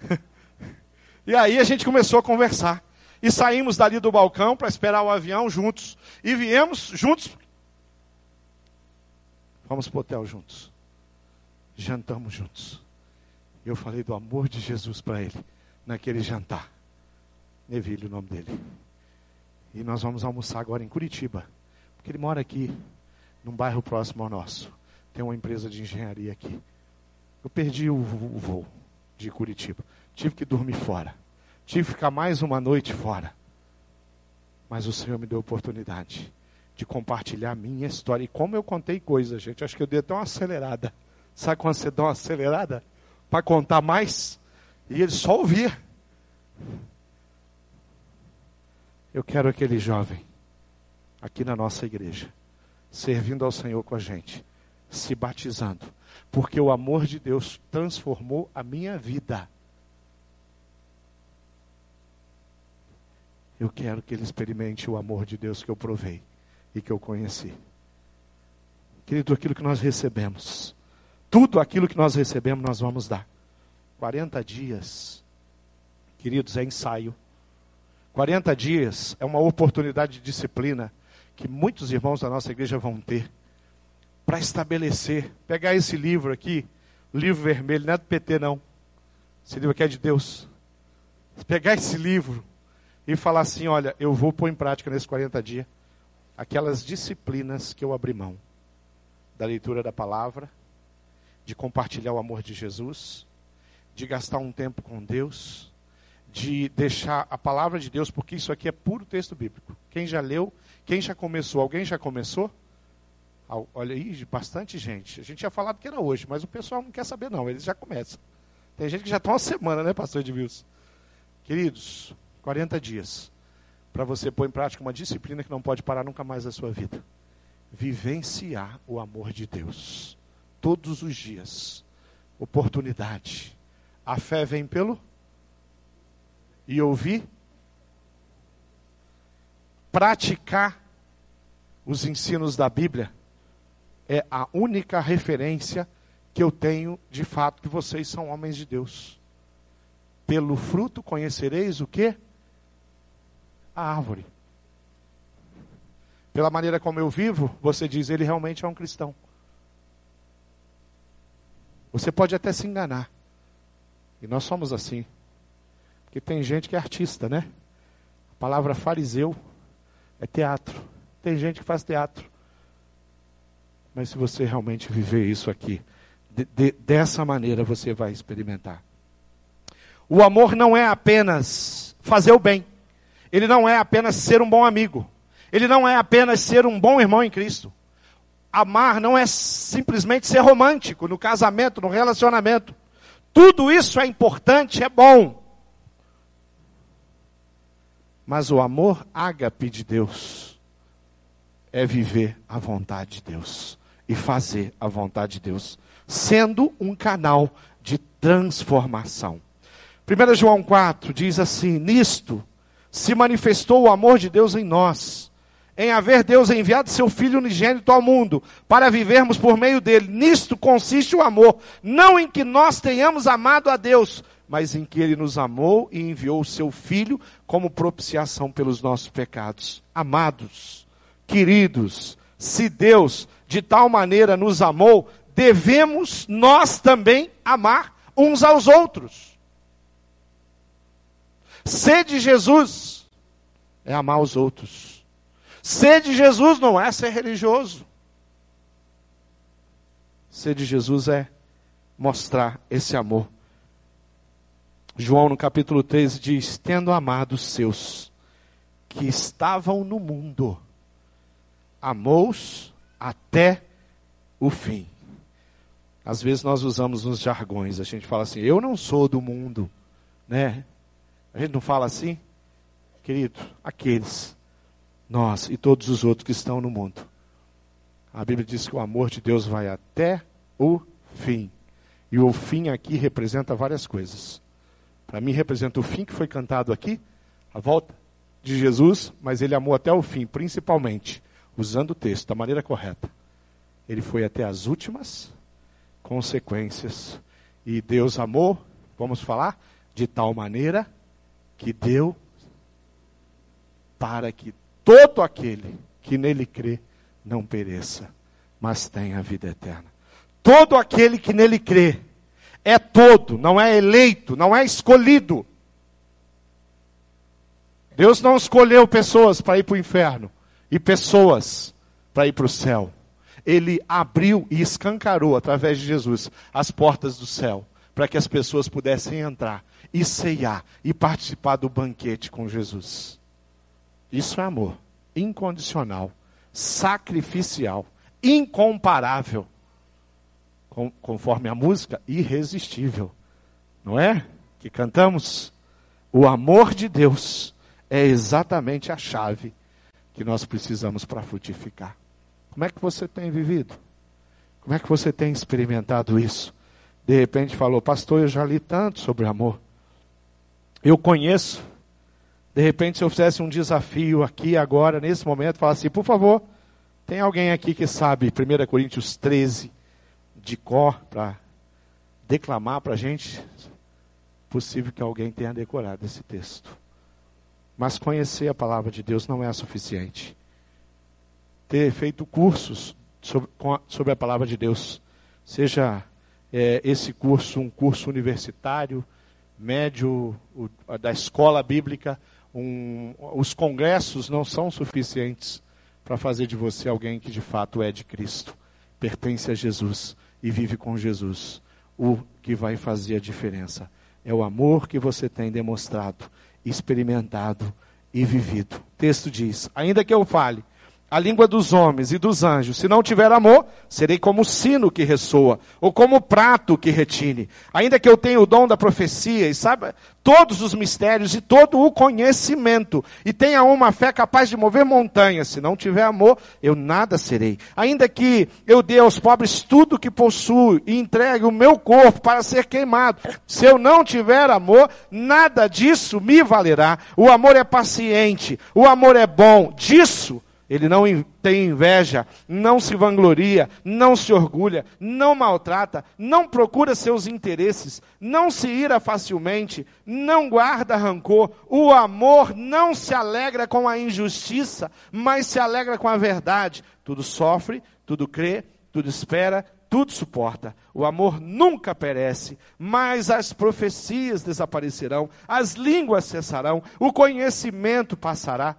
e aí a gente começou a conversar. E saímos dali do balcão para esperar o avião juntos. E viemos juntos. Vamos para o hotel juntos. Jantamos juntos. Eu falei do amor de Jesus para ele naquele jantar. Neville, o nome dele. E nós vamos almoçar agora em Curitiba. Porque ele mora aqui, num bairro próximo ao nosso. Tem uma empresa de engenharia aqui. Eu perdi o, o voo de Curitiba. Tive que dormir fora. Tive que ficar mais uma noite fora. Mas o Senhor me deu a oportunidade de compartilhar a minha história. E como eu contei coisas, gente, acho que eu dei até uma acelerada. Sabe quando você dá uma acelerada? Para contar mais? E ele só ouvia. Eu quero aquele jovem aqui na nossa igreja, servindo ao Senhor com a gente, se batizando, porque o amor de Deus transformou a minha vida. Eu quero que ele experimente o amor de Deus que eu provei e que eu conheci. Querido, aquilo que nós recebemos, tudo aquilo que nós recebemos, nós vamos dar. 40 dias, queridos, é ensaio. 40 dias é uma oportunidade de disciplina que muitos irmãos da nossa igreja vão ter para estabelecer. Pegar esse livro aqui, livro vermelho, não é do PT, não. Esse livro aqui é de Deus. Pegar esse livro e falar assim: olha, eu vou pôr em prática nesses 40 dias aquelas disciplinas que eu abri mão da leitura da palavra, de compartilhar o amor de Jesus, de gastar um tempo com Deus, de deixar a palavra de Deus, porque isso aqui é puro texto bíblico. Quem já leu, quem já começou, alguém já começou? Olha aí, bastante gente. A gente tinha falado que era hoje, mas o pessoal não quer saber, não. Eles já começam. Tem gente que já está uma semana, né, pastor Edmilson? Queridos, 40 dias para você pôr em prática uma disciplina que não pode parar nunca mais na sua vida. Vivenciar o amor de Deus. Todos os dias. Oportunidade. A fé vem pelo e ouvir. Praticar os ensinos da Bíblia é a única referência que eu tenho de fato que vocês são homens de Deus. Pelo fruto conhecereis o que? a árvore. Pela maneira como eu vivo, você diz, ele realmente é um cristão. Você pode até se enganar. E nós somos assim. Porque tem gente que é artista, né? A palavra fariseu é teatro. Tem gente que faz teatro. Mas se você realmente viver isso aqui, de, de, dessa maneira você vai experimentar. O amor não é apenas fazer o bem. Ele não é apenas ser um bom amigo. Ele não é apenas ser um bom irmão em Cristo. Amar não é simplesmente ser romântico no casamento, no relacionamento. Tudo isso é importante, é bom. Mas o amor ágape de Deus é viver a vontade de Deus e fazer a vontade de Deus, sendo um canal de transformação. 1 João 4 diz assim: Nisto se manifestou o amor de Deus em nós, em haver Deus enviado seu Filho unigênito ao mundo, para vivermos por meio dele. Nisto consiste o amor, não em que nós tenhamos amado a Deus, mas em que ele nos amou e enviou o seu Filho como propiciação pelos nossos pecados. Amados, queridos, se Deus de tal maneira nos amou, devemos nós também amar uns aos outros. Ser de Jesus é amar os outros. Ser de Jesus não é ser religioso. Ser de Jesus é mostrar esse amor. João no capítulo 13 diz: Tendo amado os seus que estavam no mundo, amou-os até o fim. Às vezes nós usamos nos jargões, a gente fala assim: Eu não sou do mundo, né? A gente não fala assim? Querido, aqueles, nós e todos os outros que estão no mundo. A Bíblia diz que o amor de Deus vai até o fim. E o fim aqui representa várias coisas. Para mim, representa o fim que foi cantado aqui, a volta de Jesus, mas ele amou até o fim, principalmente, usando o texto da maneira correta. Ele foi até as últimas consequências. E Deus amou, vamos falar, de tal maneira que deu para que todo aquele que nele crê não pereça, mas tem a vida eterna. Todo aquele que nele crê é todo, não é eleito, não é escolhido. Deus não escolheu pessoas para ir para o inferno e pessoas para ir para o céu. Ele abriu e escancarou, através de Jesus, as portas do céu, para que as pessoas pudessem entrar e ceiar e participar do banquete com Jesus. Isso é amor incondicional, sacrificial, incomparável conforme a música, irresistível. Não é? Que cantamos. O amor de Deus é exatamente a chave que nós precisamos para frutificar. Como é que você tem vivido? Como é que você tem experimentado isso? De repente falou, pastor, eu já li tanto sobre amor. Eu conheço. De repente, se eu fizesse um desafio aqui, agora, nesse momento, falar assim, por favor, tem alguém aqui que sabe 1 Coríntios 13, de cor para declamar para a gente, possível que alguém tenha decorado esse texto. Mas conhecer a palavra de Deus não é suficiente. Ter feito cursos sobre, a, palavra de Deus, seja é, esse curso um curso universitário, médio, o, da escola bíblica, um, os congressos não são suficientes para fazer de você alguém que de fato é de Cristo, pertence a Jesus e vive com Jesus. O que vai fazer a diferença é o amor que você tem demonstrado, experimentado e vivido. O texto diz: ainda que eu fale a língua dos homens e dos anjos. Se não tiver amor, serei como o sino que ressoa, ou como o prato que retine. Ainda que eu tenha o dom da profecia e saiba todos os mistérios e todo o conhecimento, e tenha uma fé capaz de mover montanhas, se não tiver amor, eu nada serei. Ainda que eu dê aos pobres tudo o que possuo e entregue o meu corpo para ser queimado, se eu não tiver amor, nada disso me valerá. O amor é paciente, o amor é bom, disso ele não tem inveja, não se vangloria, não se orgulha, não maltrata, não procura seus interesses, não se ira facilmente, não guarda rancor. O amor não se alegra com a injustiça, mas se alegra com a verdade. Tudo sofre, tudo crê, tudo espera, tudo suporta. O amor nunca perece, mas as profecias desaparecerão, as línguas cessarão, o conhecimento passará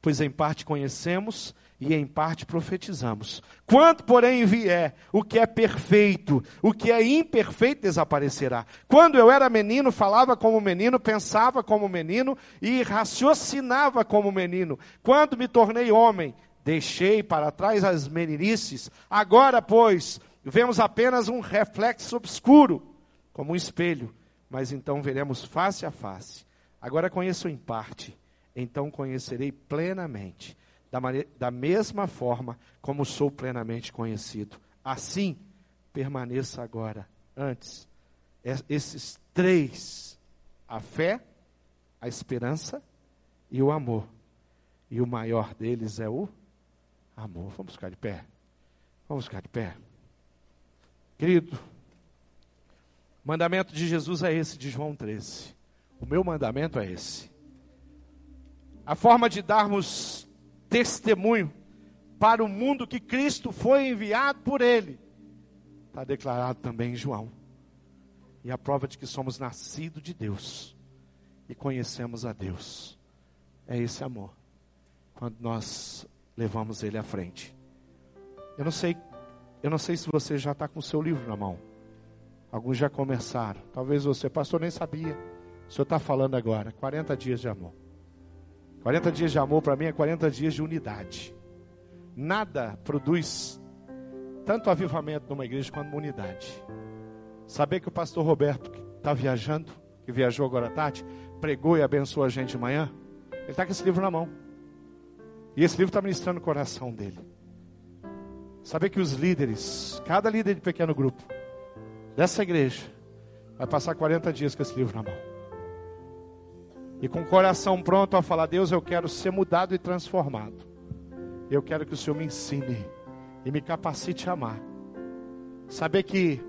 pois em parte conhecemos e em parte profetizamos. Quando, porém, vier o que é perfeito, o que é imperfeito desaparecerá. Quando eu era menino, falava como menino, pensava como menino e raciocinava como menino. Quando me tornei homem, deixei para trás as meninices. Agora, pois, vemos apenas um reflexo obscuro, como um espelho, mas então veremos face a face. Agora conheço em parte então conhecerei plenamente, da, da mesma forma como sou plenamente conhecido. Assim, permaneça agora, antes, esses três: a fé, a esperança e o amor. E o maior deles é o amor. Vamos ficar de pé. Vamos ficar de pé. Querido, o mandamento de Jesus é esse, de João 13. O meu mandamento é esse a forma de darmos testemunho para o mundo que Cristo foi enviado por Ele, está declarado também em João. E a prova de que somos nascidos de Deus e conhecemos a Deus é esse amor, quando nós levamos Ele à frente. Eu não sei, eu não sei se você já está com o seu livro na mão. Alguns já começaram. Talvez você, pastor, nem sabia. O senhor está falando agora. 40 dias de amor. 40 dias de amor para mim é 40 dias de unidade. Nada produz tanto avivamento numa igreja quanto uma unidade. Saber que o pastor Roberto, está viajando, que viajou agora à tarde, pregou e abençoou a gente de manhã, ele está com esse livro na mão. E esse livro está ministrando o coração dele. Saber que os líderes, cada líder de pequeno grupo dessa igreja, vai passar 40 dias com esse livro na mão e com o coração pronto a falar: Deus, eu quero ser mudado e transformado. Eu quero que o Senhor me ensine e me capacite a amar. Saber que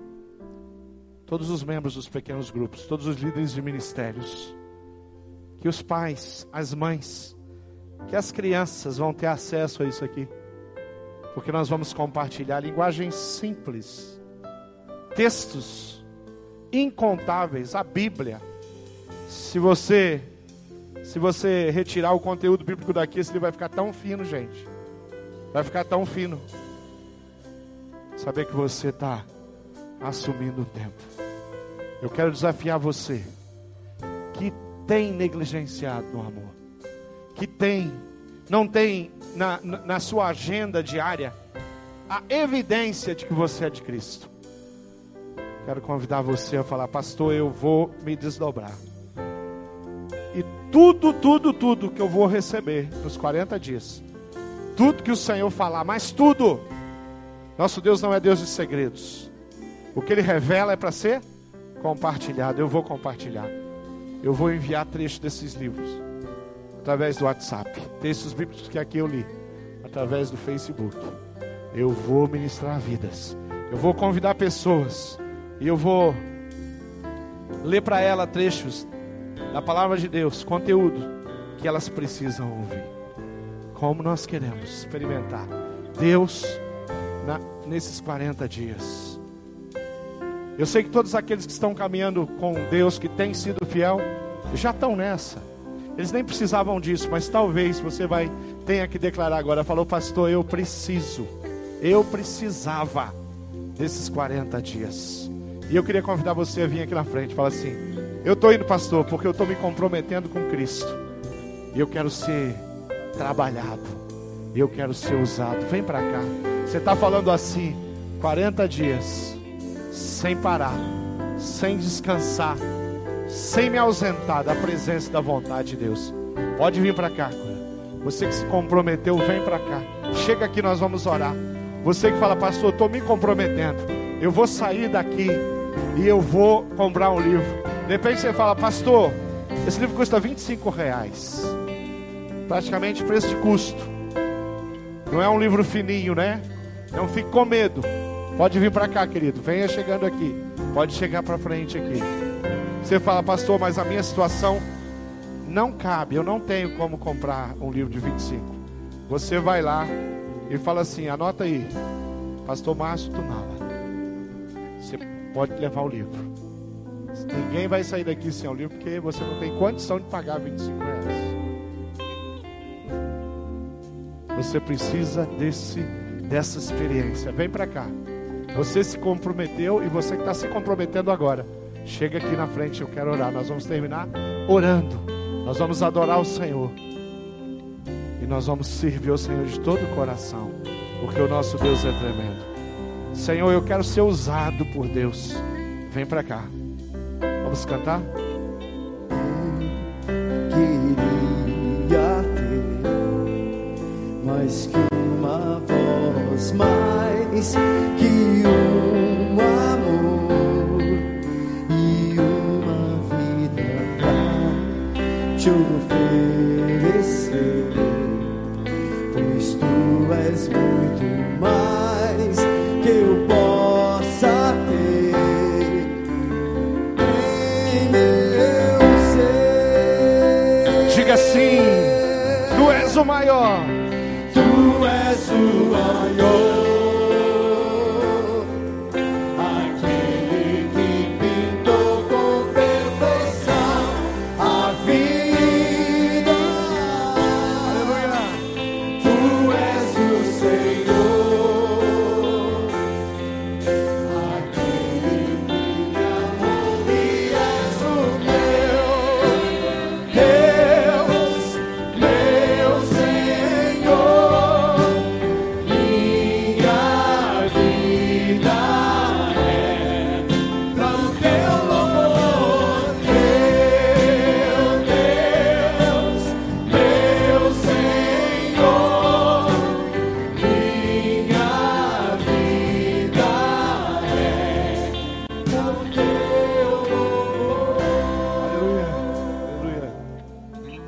todos os membros dos pequenos grupos, todos os líderes de ministérios, que os pais, as mães, que as crianças vão ter acesso a isso aqui. porque nós vamos compartilhar linguagem simples, textos incontáveis, a Bíblia. Se você se você retirar o conteúdo bíblico daqui, esse livro vai ficar tão fino, gente. Vai ficar tão fino. Saber que você está assumindo o tempo. Eu quero desafiar você que tem negligenciado no amor, que tem, não tem na, na sua agenda diária a evidência de que você é de Cristo. Quero convidar você a falar, pastor, eu vou me desdobrar. Tudo, tudo, tudo que eu vou receber nos 40 dias, tudo que o Senhor falar, mas tudo, nosso Deus não é Deus de segredos. O que Ele revela é para ser compartilhado. Eu vou compartilhar. Eu vou enviar trechos desses livros através do WhatsApp, textos bíblicos que aqui eu li, através do Facebook. Eu vou ministrar vidas. Eu vou convidar pessoas e eu vou ler para ela trechos da palavra de Deus, conteúdo que elas precisam ouvir. Como nós queremos experimentar Deus na, nesses 40 dias. Eu sei que todos aqueles que estão caminhando com Deus, que têm sido fiel, já estão nessa. Eles nem precisavam disso, mas talvez você vai tenha que declarar agora. Falou, pastor, eu preciso. Eu precisava desses 40 dias. E eu queria convidar você a vir aqui na frente. Fala assim: Eu estou indo, pastor, porque eu estou me comprometendo com Cristo. E eu quero ser trabalhado. Eu quero ser usado. Vem para cá. Você está falando assim: 40 dias, sem parar, sem descansar, sem me ausentar da presença da vontade de Deus. Pode vir para cá. Você que se comprometeu, vem para cá. Chega aqui, nós vamos orar. Você que fala, pastor, estou me comprometendo. Eu vou sair daqui e eu vou comprar um livro. De repente você fala, pastor, esse livro custa 25 reais. Praticamente preço de custo. Não é um livro fininho, né? Não fique com medo. Pode vir para cá, querido. Venha chegando aqui. Pode chegar para frente aqui. Você fala, pastor, mas a minha situação não cabe. Eu não tenho como comprar um livro de 25. Você vai lá e fala assim: anota aí, Pastor Márcio Tunala. Você pode levar o livro. Ninguém vai sair daqui sem o livro porque você não tem condição de pagar 25 reais. Você precisa desse, dessa experiência. Vem para cá. Você se comprometeu e você que está se comprometendo agora. Chega aqui na frente, eu quero orar. Nós vamos terminar orando. Nós vamos adorar o Senhor. E nós vamos servir o Senhor de todo o coração. Porque o nosso Deus é tremendo. Senhor, eu quero ser usado por Deus. Vem para cá. Vamos cantar?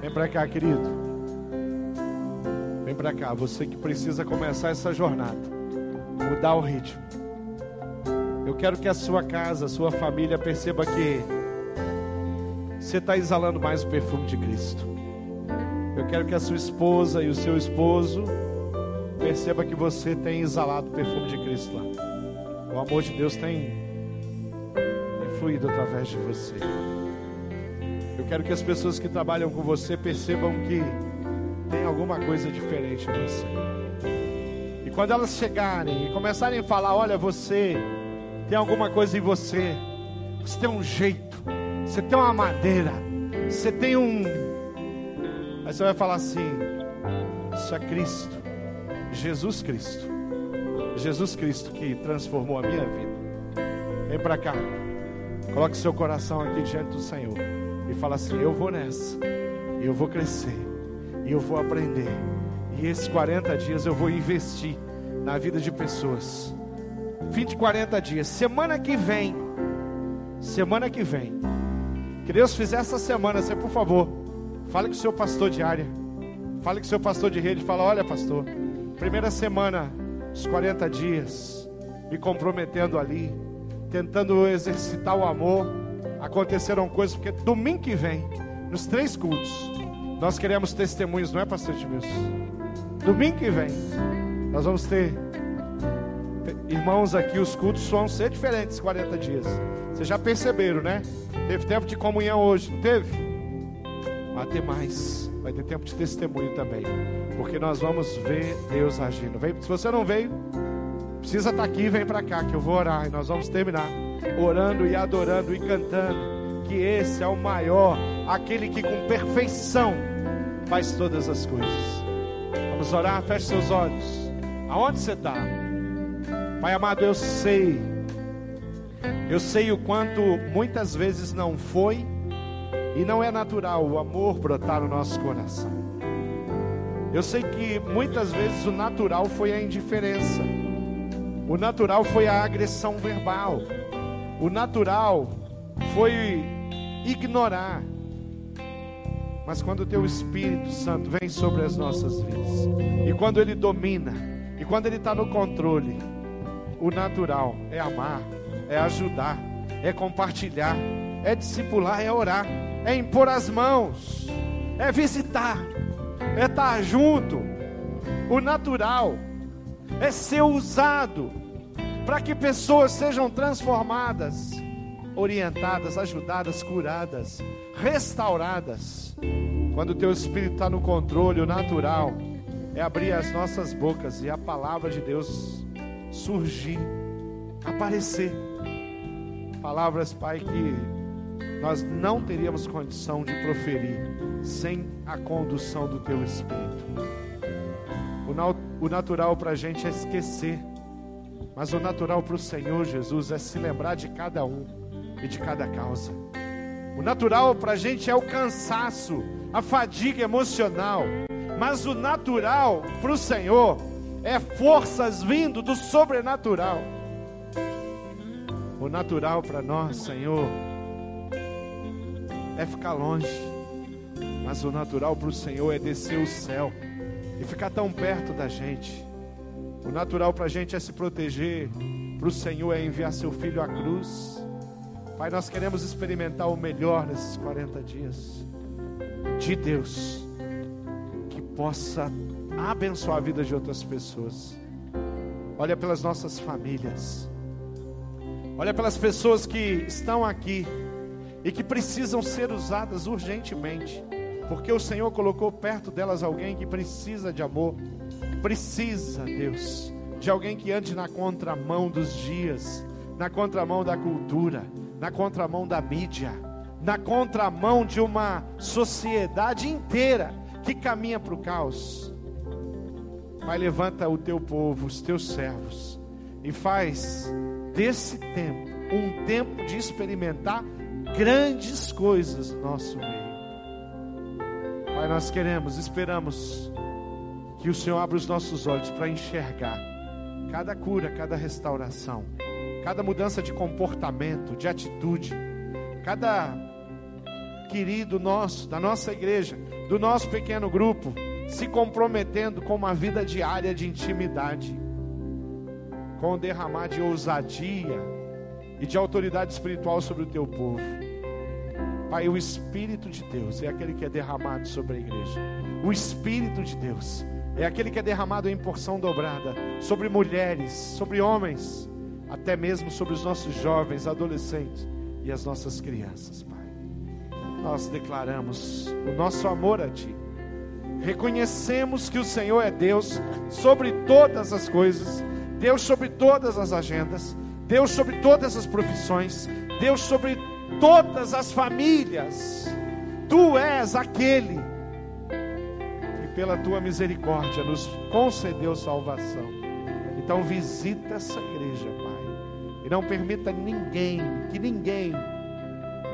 Vem para cá, querido. Vem para cá, você que precisa começar essa jornada, mudar o ritmo. Eu quero que a sua casa, a sua família perceba que você está exalando mais o perfume de Cristo. Eu quero que a sua esposa e o seu esposo perceba que você tem exalado o perfume de Cristo lá. O amor de Deus tem fluído através de você. Eu quero que as pessoas que trabalham com você percebam que tem alguma coisa diferente em você. E quando elas chegarem e começarem a falar: Olha, você tem alguma coisa em você, você tem um jeito, você tem uma madeira, você tem um. Aí você vai falar assim: Isso é Cristo, Jesus Cristo, Jesus Cristo que transformou a minha vida. Vem para cá, coloque seu coração aqui diante do Senhor e fala assim: Eu vou nessa, eu vou crescer, eu vou aprender, e esses 40 dias eu vou investir na vida de pessoas. 20, 40 dias, semana que vem, semana que vem, que Deus fizer essa semana, você por favor, fale com o seu pastor de área, fale com o seu pastor de rede, fala: Olha, pastor, primeira semana, os 40 dias, me comprometendo ali, tentando exercitar o amor aconteceram coisas, porque domingo que vem, nos três cultos, nós queremos testemunhos, não é, pastor Edmilson? Domingo que vem, nós vamos ter irmãos aqui, os cultos vão ser diferentes 40 dias. Vocês já perceberam, né? Teve tempo de comunhão hoje, não teve? Vai ter mais, vai ter tempo de testemunho também, porque nós vamos ver Deus agindo. Vem, se você não veio, precisa estar aqui, vem para cá que eu vou orar e nós vamos terminar orando e adorando e cantando, que esse é o maior, aquele que com perfeição faz todas as coisas. Vamos orar, feche seus olhos. Aonde você está? Pai amado, eu sei, eu sei o quanto muitas vezes não foi e não é natural o amor brotar no nosso coração. Eu sei que muitas vezes o natural foi a indiferença, o natural foi a agressão verbal. O natural foi ignorar. Mas quando o teu Espírito Santo vem sobre as nossas vidas, e quando ele domina, e quando ele está no controle, o natural é amar, é ajudar, é compartilhar, é discipular, é orar, é impor as mãos, é visitar, é estar junto. O natural é ser usado para que pessoas sejam transformadas, orientadas, ajudadas, curadas, restauradas. Quando o teu espírito está no controle, o natural é abrir as nossas bocas e a palavra de Deus surgir, aparecer. Palavras, Pai, que nós não teríamos condição de proferir sem a condução do teu espírito. O natural para a gente é esquecer mas o natural para o Senhor Jesus é se lembrar de cada um e de cada causa. O natural para a gente é o cansaço, a fadiga emocional. Mas o natural para o Senhor é forças vindo do sobrenatural. O natural para nós, Senhor, é ficar longe. Mas o natural para o Senhor é descer o céu e ficar tão perto da gente. O natural para a gente é se proteger, para o Senhor é enviar seu filho à cruz. Pai, nós queremos experimentar o melhor nesses 40 dias de Deus, que possa abençoar a vida de outras pessoas. Olha pelas nossas famílias, olha pelas pessoas que estão aqui e que precisam ser usadas urgentemente, porque o Senhor colocou perto delas alguém que precisa de amor precisa, Deus, de alguém que ande na contramão dos dias, na contramão da cultura, na contramão da mídia, na contramão de uma sociedade inteira que caminha para o caos. Pai, levanta o teu povo, os teus servos, e faz desse tempo um tempo de experimentar grandes coisas no nosso meio. Pai, nós queremos, esperamos que o Senhor abra os nossos olhos para enxergar cada cura, cada restauração, cada mudança de comportamento, de atitude, cada querido nosso, da nossa igreja, do nosso pequeno grupo, se comprometendo com uma vida diária de intimidade, com o derramar de ousadia e de autoridade espiritual sobre o teu povo. Pai, o Espírito de Deus é aquele que é derramado sobre a igreja. O Espírito de Deus é aquele que é derramado em porção dobrada sobre mulheres, sobre homens, até mesmo sobre os nossos jovens, adolescentes e as nossas crianças, Pai. Nós declaramos o nosso amor a Ti. Reconhecemos que o Senhor é Deus sobre todas as coisas, Deus sobre todas as agendas, Deus sobre todas as profissões, Deus sobre todas as famílias. Tu és aquele que, pela tua misericórdia, nos concedeu salvação. Então, visita essa igreja, Pai, e não permita ninguém, que ninguém,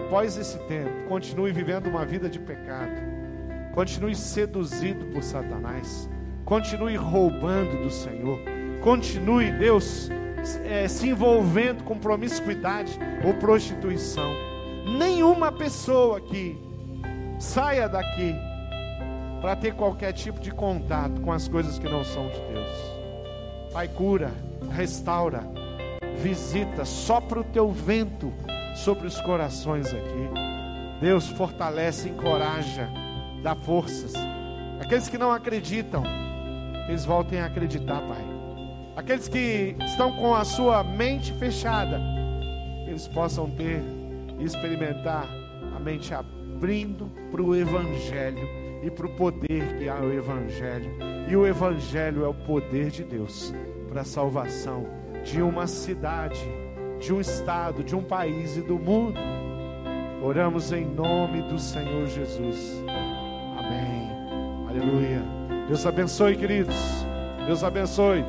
após esse tempo, continue vivendo uma vida de pecado, continue seduzido por Satanás, continue roubando do Senhor, continue, Deus, é, se envolvendo com promiscuidade ou prostituição. Nenhuma pessoa aqui saia daqui para ter qualquer tipo de contato com as coisas que não são de Deus. Pai, cura, restaura, visita, sopra o teu vento sobre os corações aqui. Deus fortalece, encoraja, dá forças. Aqueles que não acreditam, eles voltem a acreditar, Pai. Aqueles que estão com a sua mente fechada, eles possam ter e experimentar a mente abrindo para o Evangelho e para o poder que há o Evangelho. E o Evangelho é o poder de Deus para a salvação de uma cidade, de um estado, de um país e do mundo. Oramos em nome do Senhor Jesus. Amém. Aleluia. Deus abençoe, queridos. Deus abençoe.